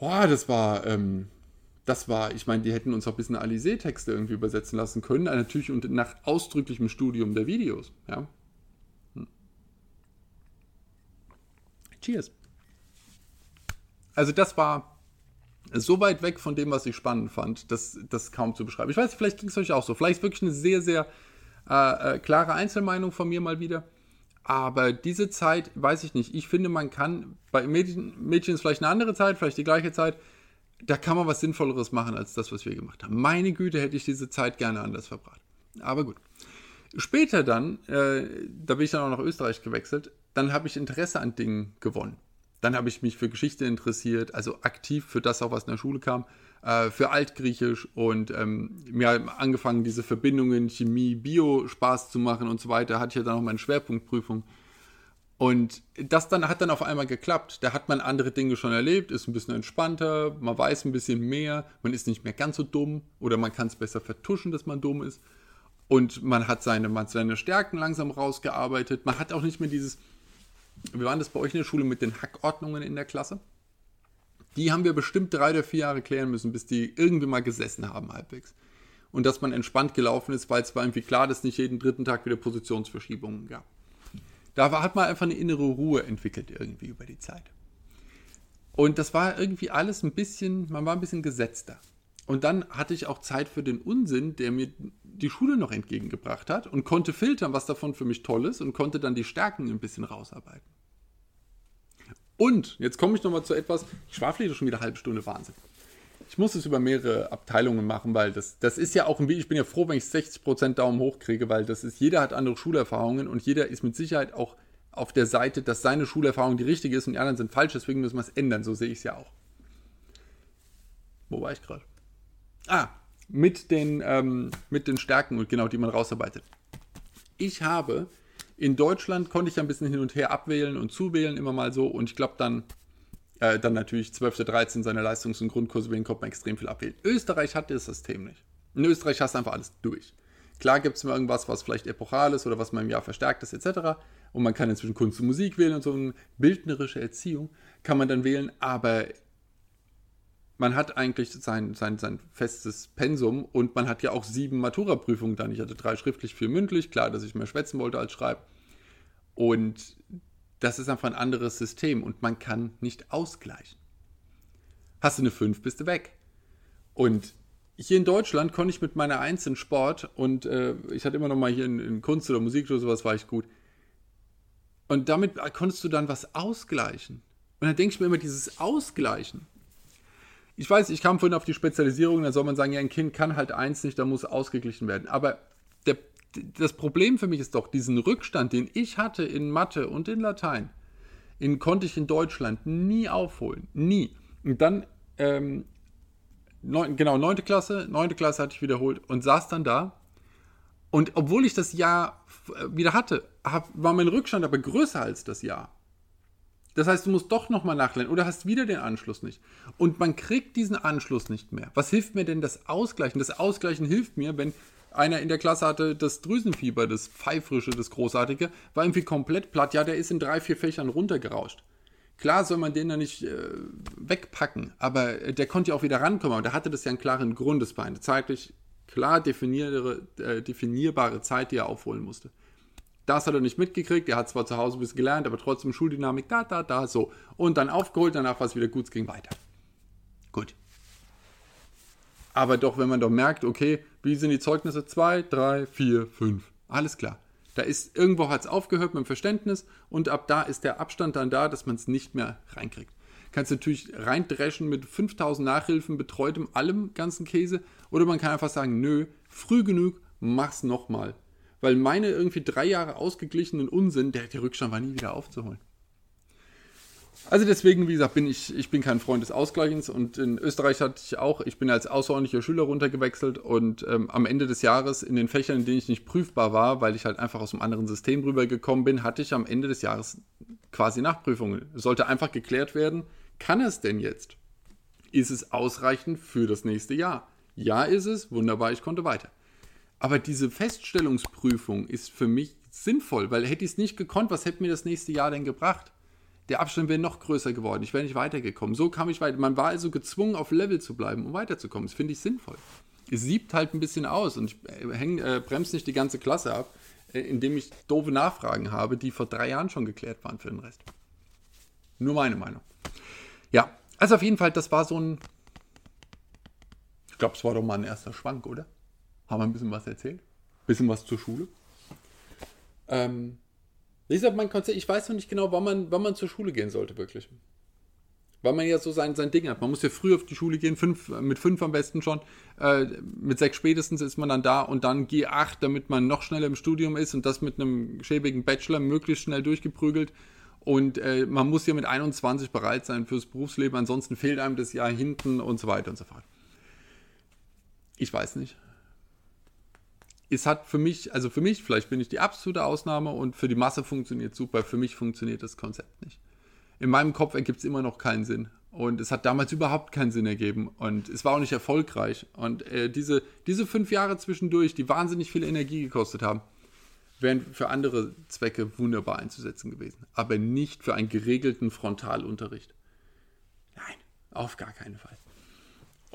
Boah, das war, ähm, das war, ich meine, die hätten uns auch ein bisschen Alizé-Texte irgendwie übersetzen lassen können, natürlich und nach ausdrücklichem Studium der Videos, ja. Hm. Cheers. Also das war so weit weg von dem, was ich spannend fand, dass das kaum zu beschreiben. Ich weiß, vielleicht ging es euch auch so. Vielleicht wirklich eine sehr, sehr äh, äh, klare Einzelmeinung von mir mal wieder. Aber diese Zeit, weiß ich nicht. Ich finde, man kann, bei Mädchen, Mädchen ist vielleicht eine andere Zeit, vielleicht die gleiche Zeit, da kann man was Sinnvolleres machen als das, was wir gemacht haben. Meine Güte, hätte ich diese Zeit gerne anders verbracht. Aber gut. Später dann, äh, da bin ich dann auch nach Österreich gewechselt, dann habe ich Interesse an Dingen gewonnen. Dann habe ich mich für Geschichte interessiert, also aktiv für das auch, was in der Schule kam äh, für Altgriechisch und ähm, mir angefangen, diese Verbindungen Chemie, Bio Spaß zu machen und so weiter. Hatte ich ja dann auch meine Schwerpunktprüfung. Und das dann hat dann auf einmal geklappt. Da hat man andere Dinge schon erlebt, ist ein bisschen entspannter, man weiß ein bisschen mehr, man ist nicht mehr ganz so dumm oder man kann es besser vertuschen, dass man dumm ist. Und man hat seine, man hat seine Stärken langsam rausgearbeitet. Man hat auch nicht mehr dieses. Wie waren das bei euch in der Schule mit den Hackordnungen in der Klasse? Die haben wir bestimmt drei oder vier Jahre klären müssen, bis die irgendwie mal gesessen haben, halbwegs. Und dass man entspannt gelaufen ist, weil es war irgendwie klar, dass es nicht jeden dritten Tag wieder Positionsverschiebungen gab. Da war, hat man einfach eine innere Ruhe entwickelt irgendwie über die Zeit. Und das war irgendwie alles ein bisschen, man war ein bisschen gesetzter. Und dann hatte ich auch Zeit für den Unsinn, der mir die Schule noch entgegengebracht hat und konnte filtern, was davon für mich toll ist und konnte dann die Stärken ein bisschen rausarbeiten. Und jetzt komme ich nochmal zu etwas, ich schwafle schon wieder eine halbe Stunde Wahnsinn. Ich muss es über mehrere Abteilungen machen, weil das, das ist ja auch ein Video. Ich bin ja froh, wenn ich 60% Daumen hoch kriege, weil das ist, jeder hat andere Schulerfahrungen und jeder ist mit Sicherheit auch auf der Seite, dass seine Schulerfahrung die richtige ist und die anderen sind falsch, deswegen müssen wir es ändern. So sehe ich es ja auch. Wo war ich gerade? Ah, mit den, ähm, mit den Stärken und genau, die man rausarbeitet. Ich habe in Deutschland konnte ich ein bisschen hin und her abwählen und zuwählen, immer mal so. Und ich glaube dann, äh, dann natürlich 12. 13 seine Leistungs- und Grundkurse wählen, konnte man extrem viel abwählen. Österreich hat das System nicht. In Österreich hast du einfach alles durch. Klar gibt es mal irgendwas, was vielleicht epochal ist oder was mal im Jahr verstärkt ist, etc. Und man kann inzwischen Kunst und Musik wählen und so eine bildnerische Erziehung kann man dann wählen. Aber man hat eigentlich sein, sein, sein festes Pensum und man hat ja auch sieben Matura-Prüfungen dann. Ich hatte drei schriftlich, vier mündlich. Klar, dass ich mehr schwätzen wollte als schreiben. Und das ist einfach ein anderes System und man kann nicht ausgleichen. Hast du eine 5, bist du weg. Und hier in Deutschland konnte ich mit meiner 1 in Sport und äh, ich hatte immer noch mal hier in, in Kunst oder Musik oder sowas war ich gut. Und damit konntest du dann was ausgleichen. Und dann denke ich mir immer, dieses Ausgleichen. Ich weiß, ich kam vorhin auf die Spezialisierung, da soll man sagen, ja, ein Kind kann halt eins nicht, da muss ausgeglichen werden. Aber der, das Problem für mich ist doch, diesen Rückstand, den ich hatte in Mathe und in Latein, den konnte ich in Deutschland nie aufholen. Nie. Und dann ähm, neun, genau, neunte Klasse, neunte Klasse hatte ich wiederholt und saß dann da. Und obwohl ich das Jahr äh, wieder hatte, hab, war mein Rückstand aber größer als das Jahr. Das heißt, du musst doch nochmal nachlernen oder hast wieder den Anschluss nicht. Und man kriegt diesen Anschluss nicht mehr. Was hilft mir denn das Ausgleichen? Das Ausgleichen hilft mir, wenn einer in der Klasse hatte das Drüsenfieber, das Pfeifrische, das Großartige, war irgendwie komplett platt. Ja, der ist in drei, vier Fächern runtergerauscht. Klar soll man den da nicht äh, wegpacken, aber der konnte ja auch wieder rankommen. Und der hatte das ja einen klaren Grund, das eine zeitlich klar äh, definierbare Zeit, die er aufholen musste. Das hat er nicht mitgekriegt. Er hat zwar zu Hause ein bisschen gelernt, aber trotzdem Schuldynamik, da, da, da, so. Und dann aufgeholt, danach war es wieder gut, es ging weiter. Gut. Aber doch, wenn man doch merkt, okay, wie sind die Zeugnisse? 2, 3, 4, 5. Alles klar. Da ist irgendwo hat es aufgehört mit dem Verständnis und ab da ist der Abstand dann da, dass man es nicht mehr reinkriegt. Kannst natürlich reindreschen mit 5000 Nachhilfen, betreutem allem ganzen Käse oder man kann einfach sagen, nö, früh genug, mach's nochmal. Weil meine irgendwie drei Jahre ausgeglichenen Unsinn, der, der Rückstand war nie wieder aufzuholen. Also deswegen, wie gesagt, bin ich, ich bin kein Freund des Ausgleichens und in Österreich hatte ich auch, ich bin als außerordentlicher Schüler runtergewechselt und ähm, am Ende des Jahres in den Fächern, in denen ich nicht prüfbar war, weil ich halt einfach aus einem anderen System rübergekommen bin, hatte ich am Ende des Jahres quasi Nachprüfungen. Es sollte einfach geklärt werden, kann es denn jetzt? Ist es ausreichend für das nächste Jahr? Ja, ist es, wunderbar, ich konnte weiter. Aber diese Feststellungsprüfung ist für mich sinnvoll, weil hätte ich es nicht gekonnt, was hätte mir das nächste Jahr denn gebracht? der Abstand wäre noch größer geworden. Ich wäre nicht weitergekommen. So kam ich weiter. Man war also gezwungen, auf Level zu bleiben, um weiterzukommen. Das finde ich sinnvoll. Es siebt halt ein bisschen aus und ich äh, häng, äh, bremse nicht die ganze Klasse ab, äh, indem ich doofe Nachfragen habe, die vor drei Jahren schon geklärt waren für den Rest. Nur meine Meinung. Ja, also auf jeden Fall, das war so ein. Ich glaube, es war doch mal ein erster Schwank, oder? Haben wir ein bisschen was erzählt? Ein bisschen was zur Schule? Ähm, wie gesagt, mein Konzept, ich weiß noch nicht genau, wann man, wann man zur Schule gehen sollte, wirklich. Weil man ja so sein, sein Ding hat. Man muss ja früh auf die Schule gehen, fünf, mit fünf am besten schon. Äh, mit sechs spätestens ist man dann da und dann G8, damit man noch schneller im Studium ist und das mit einem schäbigen Bachelor möglichst schnell durchgeprügelt. Und äh, man muss ja mit 21 bereit sein fürs Berufsleben, ansonsten fehlt einem das Jahr hinten und so weiter und so fort. Ich weiß nicht es hat für mich, also für mich, vielleicht bin ich die absolute Ausnahme und für die Masse funktioniert super, für mich funktioniert das Konzept nicht. In meinem Kopf ergibt es immer noch keinen Sinn. Und es hat damals überhaupt keinen Sinn ergeben. Und es war auch nicht erfolgreich. Und äh, diese, diese fünf Jahre zwischendurch, die wahnsinnig viel Energie gekostet haben, wären für andere Zwecke wunderbar einzusetzen gewesen. Aber nicht für einen geregelten Frontalunterricht. Nein, auf gar keinen Fall.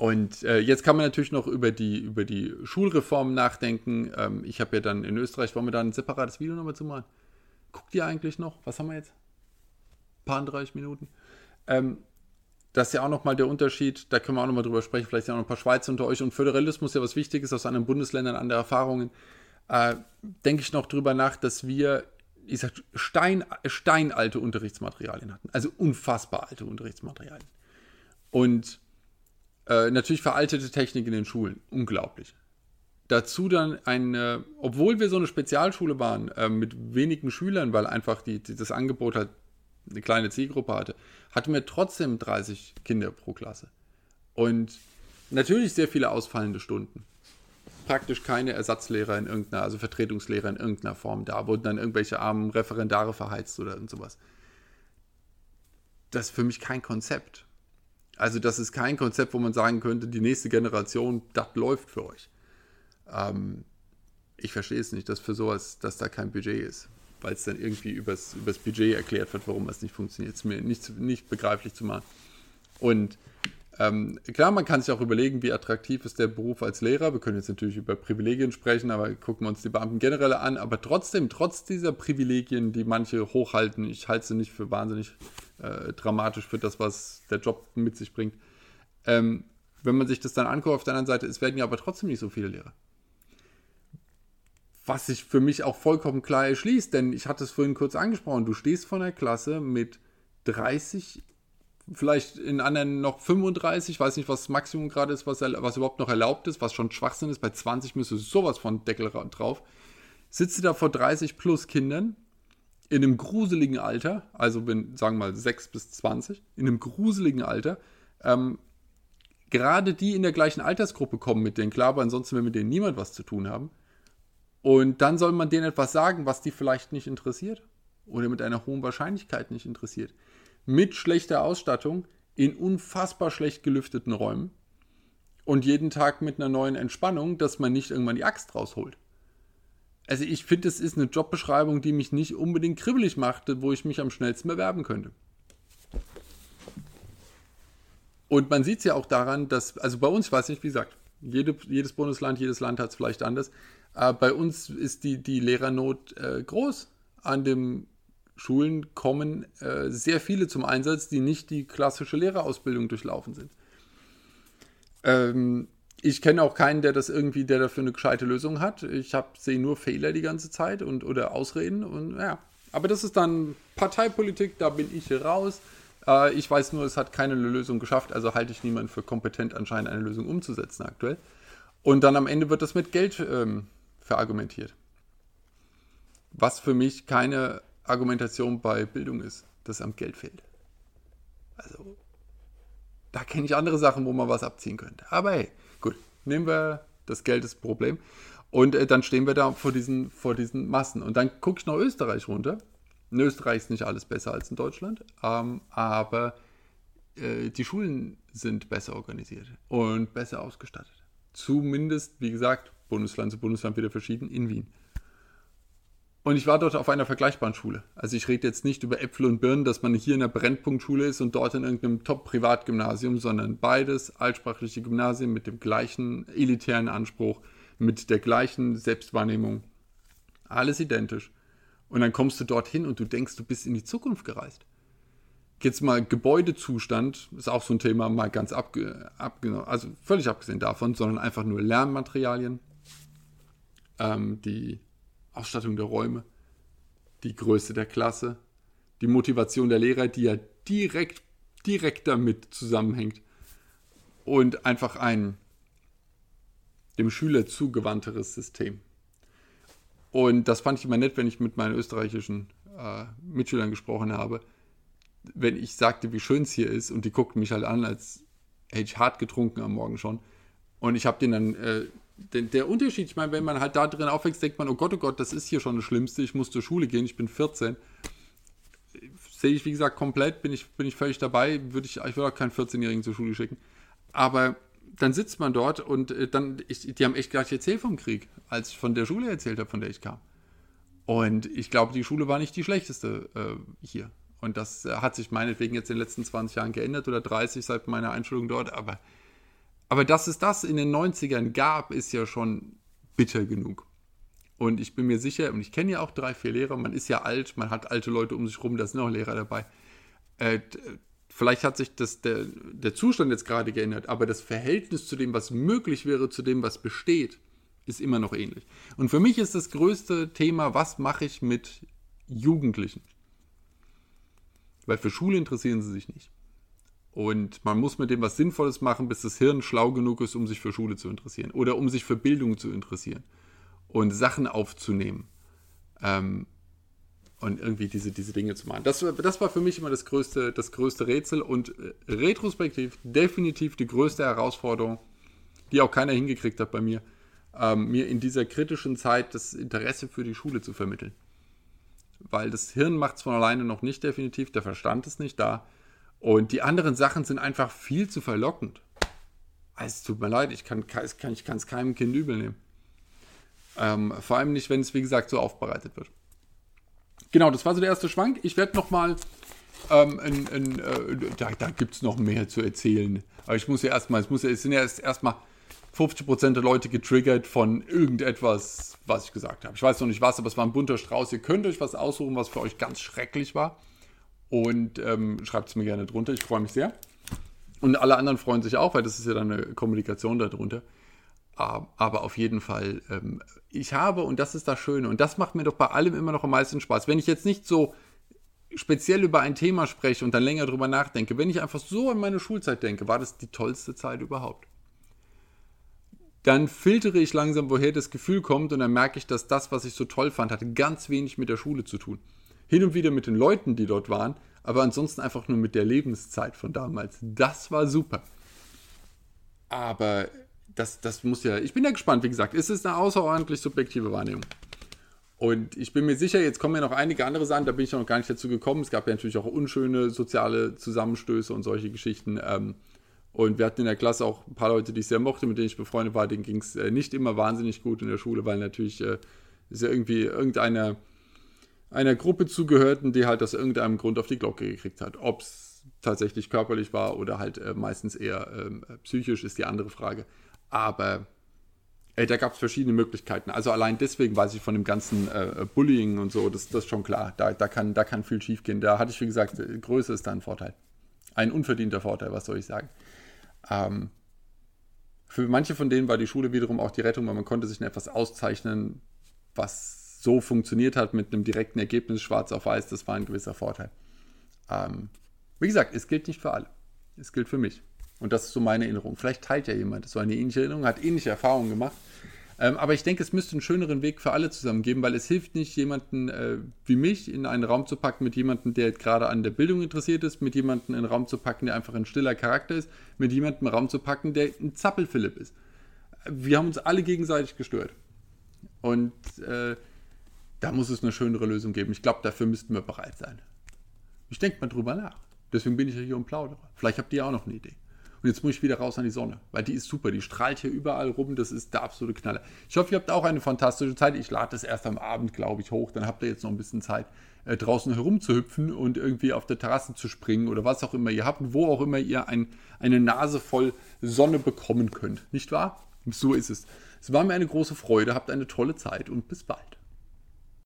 Und äh, jetzt kann man natürlich noch über die, über die Schulreform nachdenken. Ähm, ich habe ja dann in Österreich, wollen wir da ein separates Video nochmal zu machen? Guckt ihr eigentlich noch? Was haben wir jetzt? Ein paar 30 Minuten. Ähm, das ist ja auch nochmal der Unterschied, da können wir auch nochmal drüber sprechen, vielleicht sind auch noch ein paar Schweizer unter euch. Und Föderalismus ja was Wichtiges aus anderen Bundesländern, andere Erfahrungen. Äh, denke ich noch drüber nach, dass wir, ich sag, Stein, steinalte Unterrichtsmaterialien hatten. Also unfassbar alte Unterrichtsmaterialien. Und äh, natürlich veraltete Technik in den Schulen. Unglaublich. Dazu dann eine, obwohl wir so eine Spezialschule waren, äh, mit wenigen Schülern, weil einfach die, die, das Angebot halt eine kleine Zielgruppe hatte, hatten wir trotzdem 30 Kinder pro Klasse. Und natürlich sehr viele ausfallende Stunden. Praktisch keine Ersatzlehrer in irgendeiner, also Vertretungslehrer in irgendeiner Form da, wurden dann irgendwelche armen Referendare verheizt oder irgend sowas. Das ist für mich kein Konzept. Also das ist kein Konzept, wo man sagen könnte, die nächste Generation, das läuft für euch. Ähm, ich verstehe es nicht, dass für sowas, dass da kein Budget ist, weil es dann irgendwie übers, übers Budget erklärt wird, warum es nicht funktioniert. Es ist mir nicht, nicht begreiflich zu machen. Und Ähm, klar, man kann sich auch überlegen, wie attraktiv ist der Beruf als Lehrer. Wir können jetzt natürlich über Privilegien sprechen, aber gucken wir uns die Beamten generell an. Aber trotzdem, trotz dieser Privilegien, die manche hochhalten, ich halte sie nicht für wahnsinnig äh, dramatisch für das, was der Job mit sich bringt. Ähm, wenn man sich das dann anguckt, auf der anderen Seite, es werden ja aber trotzdem nicht so viele Lehrer. Was sich für mich auch vollkommen klar erschließt, denn ich hatte es vorhin kurz angesprochen, du stehst vor einer Klasse mit 30 vielleicht in anderen noch 35, weiß nicht, was das Maximum gerade ist, was, was überhaupt noch erlaubt ist, was schon Schwachsinn ist. Bei 20 müsste sowas von Deckel drauf. Sitze da vor 30 plus Kindern in einem gruseligen Alter, also wenn, sagen wir mal 6 bis 20, in einem gruseligen Alter, ähm, gerade die in der gleichen Altersgruppe kommen mit denen, klar, aber ansonsten will mit denen niemand was zu tun haben. Und dann soll man denen etwas sagen, was die vielleicht nicht interessiert oder mit einer hohen Wahrscheinlichkeit nicht interessiert mit schlechter Ausstattung in unfassbar schlecht gelüfteten Räumen und jeden Tag mit einer neuen Entspannung, dass man nicht irgendwann die Axt rausholt. Also ich finde, es ist eine Jobbeschreibung, die mich nicht unbedingt kribbelig machte, wo ich mich am schnellsten bewerben könnte. Und man sieht es ja auch daran, dass, also bei uns, ich weiß nicht, wie gesagt, jede, jedes Bundesland, jedes Land hat es vielleicht anders. Aber bei uns ist die, die Lehrernot äh, groß an dem Schulen kommen äh, sehr viele zum Einsatz, die nicht die klassische Lehrerausbildung durchlaufen sind. Ähm, ich kenne auch keinen, der das irgendwie, der dafür eine gescheite Lösung hat. Ich sehe nur Fehler die ganze Zeit und oder Ausreden und ja. Aber das ist dann Parteipolitik, da bin ich raus. Äh, ich weiß nur, es hat keine Lösung geschafft, also halte ich niemanden für kompetent, anscheinend eine Lösung umzusetzen aktuell. Und dann am Ende wird das mit Geld ähm, verargumentiert. Was für mich keine Argumentation bei Bildung ist, dass am Geld fehlt. Also, da kenne ich andere Sachen, wo man was abziehen könnte. Aber hey, gut, nehmen wir das Geld ist Problem. Und äh, dann stehen wir da vor diesen, vor diesen Massen. Und dann gucke ich nach Österreich runter. In Österreich ist nicht alles besser als in Deutschland, ähm, aber äh, die Schulen sind besser organisiert und besser ausgestattet. Zumindest, wie gesagt, Bundesland zu Bundesland wieder verschieden in Wien. Und ich war dort auf einer vergleichbaren Schule. Also ich rede jetzt nicht über Äpfel und Birnen, dass man hier in einer Brennpunktschule ist und dort in irgendeinem Top-Privatgymnasium, sondern beides altsprachliche Gymnasien mit dem gleichen elitären Anspruch, mit der gleichen Selbstwahrnehmung. Alles identisch. Und dann kommst du dorthin und du denkst, du bist in die Zukunft gereist. Jetzt mal Gebäudezustand, ist auch so ein Thema, mal ganz abge, abgenommen, also völlig abgesehen davon, sondern einfach nur Lernmaterialien, ähm, die Ausstattung der Räume, die Größe der Klasse, die Motivation der Lehrer, die ja direkt, direkt damit zusammenhängt und einfach ein dem Schüler zugewandteres System. Und das fand ich immer nett, wenn ich mit meinen österreichischen äh, Mitschülern gesprochen habe. Wenn ich sagte, wie schön es hier ist, und die guckten mich halt an, als hätte ich hart getrunken am Morgen schon. Und ich habe denen dann äh, der, der, Unterschied, ich meine, wenn man halt da drin aufwächst, denkt man, oh Gott, oh Gott, das ist hier schon das Schlimmste, ich muss zur Schule gehen, ich bin 14. Sehe ich, wie gesagt, komplett, bin ich, bin ich völlig dabei, würde ich, ich würde auch keinen 14-Jährigen zur Schule schicken. Aber dann sitzt man dort und äh, dann, ich, die haben echt gleich erzählt vom Krieg, als ich von der Schule erzählt habe, von der ich kam. Und ich glaube, die Schule war nicht die schlechteste äh, hier. Und das äh, hat sich meinetwegen jetzt in den letzten 20 Jahren geändert oder 30 seit meiner Einschulung dort, aber aber dass es das in den 90ern gab, ist ja schon bitter genug. Und ich bin mir sicher, und ich kenne ja auch drei, vier Lehrer, man ist ja alt, man hat alte Leute um sich rum, da sind auch Lehrer dabei. Äh, vielleicht hat sich das, der, der Zustand jetzt gerade geändert, aber das Verhältnis zu dem, was möglich wäre, zu dem, was besteht, ist immer noch ähnlich. Und für mich ist das größte Thema, was mache ich mit Jugendlichen? Weil für Schule interessieren sie sich nicht. Und man muss mit dem was Sinnvolles machen, bis das Hirn schlau genug ist, um sich für Schule zu interessieren oder um sich für Bildung zu interessieren und Sachen aufzunehmen ähm, und irgendwie diese, diese Dinge zu machen. Das, das war für mich immer das größte, das größte Rätsel und äh, retrospektiv definitiv die größte Herausforderung, die auch keiner hingekriegt hat bei mir, ähm, mir in dieser kritischen Zeit das Interesse für die Schule zu vermitteln. Weil das Hirn macht es von alleine noch nicht definitiv, der Verstand ist nicht da und die anderen Sachen sind einfach viel zu verlockend. Also, es tut mir leid, ich kann es kann, ich keinem Kind übel nehmen. Ähm, vor allem nicht, wenn es, wie gesagt, so aufbereitet wird. Genau, das war so der erste Schwank. Ich werde nochmal Ähm, in, in, äh, da da gibt es noch mehr zu erzählen. Aber ich muss ja erstmal, es, muss ja, es sind ja erst erstmal 50% der Leute getriggert von irgendetwas, was ich gesagt habe. Ich weiß noch nicht was, aber es war ein bunter Strauß. Ihr könnt euch was aussuchen, was für euch ganz schrecklich war. Und ähm, schreibt es mir gerne drunter. Ich freue mich sehr. Und alle anderen freuen sich auch, weil das ist ja dann eine Kommunikation darunter. Aber auf jeden Fall, ähm, ich habe, und das ist das Schöne, und das macht mir doch bei allem immer noch am meisten Spaß. Wenn ich jetzt nicht so speziell über ein Thema spreche und dann länger drüber nachdenke, wenn ich einfach so an meine Schulzeit denke, war das die tollste Zeit überhaupt. Dann filtere ich langsam, woher das Gefühl kommt und dann merke ich, dass das, was ich so toll fand, hatte ganz wenig mit der Schule zu tun. Hin und wieder mit den Leuten, die dort waren, aber ansonsten einfach nur mit der Lebenszeit von damals. Das war super. Aber das, das muss ja, ich bin ja gespannt, wie gesagt, es ist eine außerordentlich subjektive Wahrnehmung. Und ich bin mir sicher, jetzt kommen ja noch einige andere Sachen, da bin ich noch gar nicht dazu gekommen. Es gab ja natürlich auch unschöne soziale Zusammenstöße und solche Geschichten. Ähm, und wir hatten in der Klasse auch ein paar Leute, die ich sehr mochte, mit denen ich befreundet war. Denen ging es äh, nicht immer wahnsinnig gut in der Schule, weil natürlich äh, ist ja irgendwie irgendeiner einer Gruppe zugehörten, die halt aus irgendeinem Grund auf die Glocke gekriegt hat. Ob es tatsächlich körperlich war oder halt äh, meistens eher ähm, psychisch, ist die andere Frage. Aber äh, da gab es verschiedene Möglichkeiten. Also allein deswegen weiß ich von dem ganzen äh, Bullying und so, das, das ist schon klar. Da, da, kann, da kann viel schief gehen. Da hatte ich, wie gesagt, äh, Größe ist da ein Vorteil. Ein unverdienter Vorteil, was soll ich sagen. Ähm, für manche von denen war die Schule wiederum auch die Rettung, weil man konnte sich in etwas auszeichnen, was so funktioniert hat mit einem direkten Ergebnis, schwarz auf weiß, das war ein gewisser Vorteil. Ähm, wie gesagt, es gilt nicht für alle. Es gilt für mich. Und das ist so meine Erinnerung. Vielleicht teilt ja jemand so eine ähnliche Erinnerung, hat ähnliche Erfahrungen gemacht. Ähm, aber ich denke, es müsste einen schöneren Weg für alle zusammen geben, weil es hilft nicht, jemanden äh, wie mich in einen Raum zu packen mit jemandem, der gerade an der Bildung interessiert ist, mit jemandem in einen Raum zu packen, der einfach ein stiller Charakter ist, mit jemandem in einen Raum zu packen, der ein Zappelphilipp ist. Wir haben uns alle gegenseitig gestört. Und äh, da muss es eine schönere Lösung geben. Ich glaube, dafür müssten wir bereit sein. Ich denke mal drüber nach. Deswegen bin ich ja hier und plaudere. Vielleicht habt ihr auch noch eine Idee. Und jetzt muss ich wieder raus an die Sonne, weil die ist super. Die strahlt hier überall rum. Das ist der absolute Knaller. Ich hoffe, ihr habt auch eine fantastische Zeit. Ich lade das erst am Abend, glaube ich, hoch. Dann habt ihr jetzt noch ein bisschen Zeit, äh, draußen herumzuhüpfen und irgendwie auf der Terrasse zu springen oder was auch immer ihr habt, wo auch immer ihr ein, eine Nase voll Sonne bekommen könnt. Nicht wahr? So ist es. Es war mir eine große Freude. Habt eine tolle Zeit und bis bald.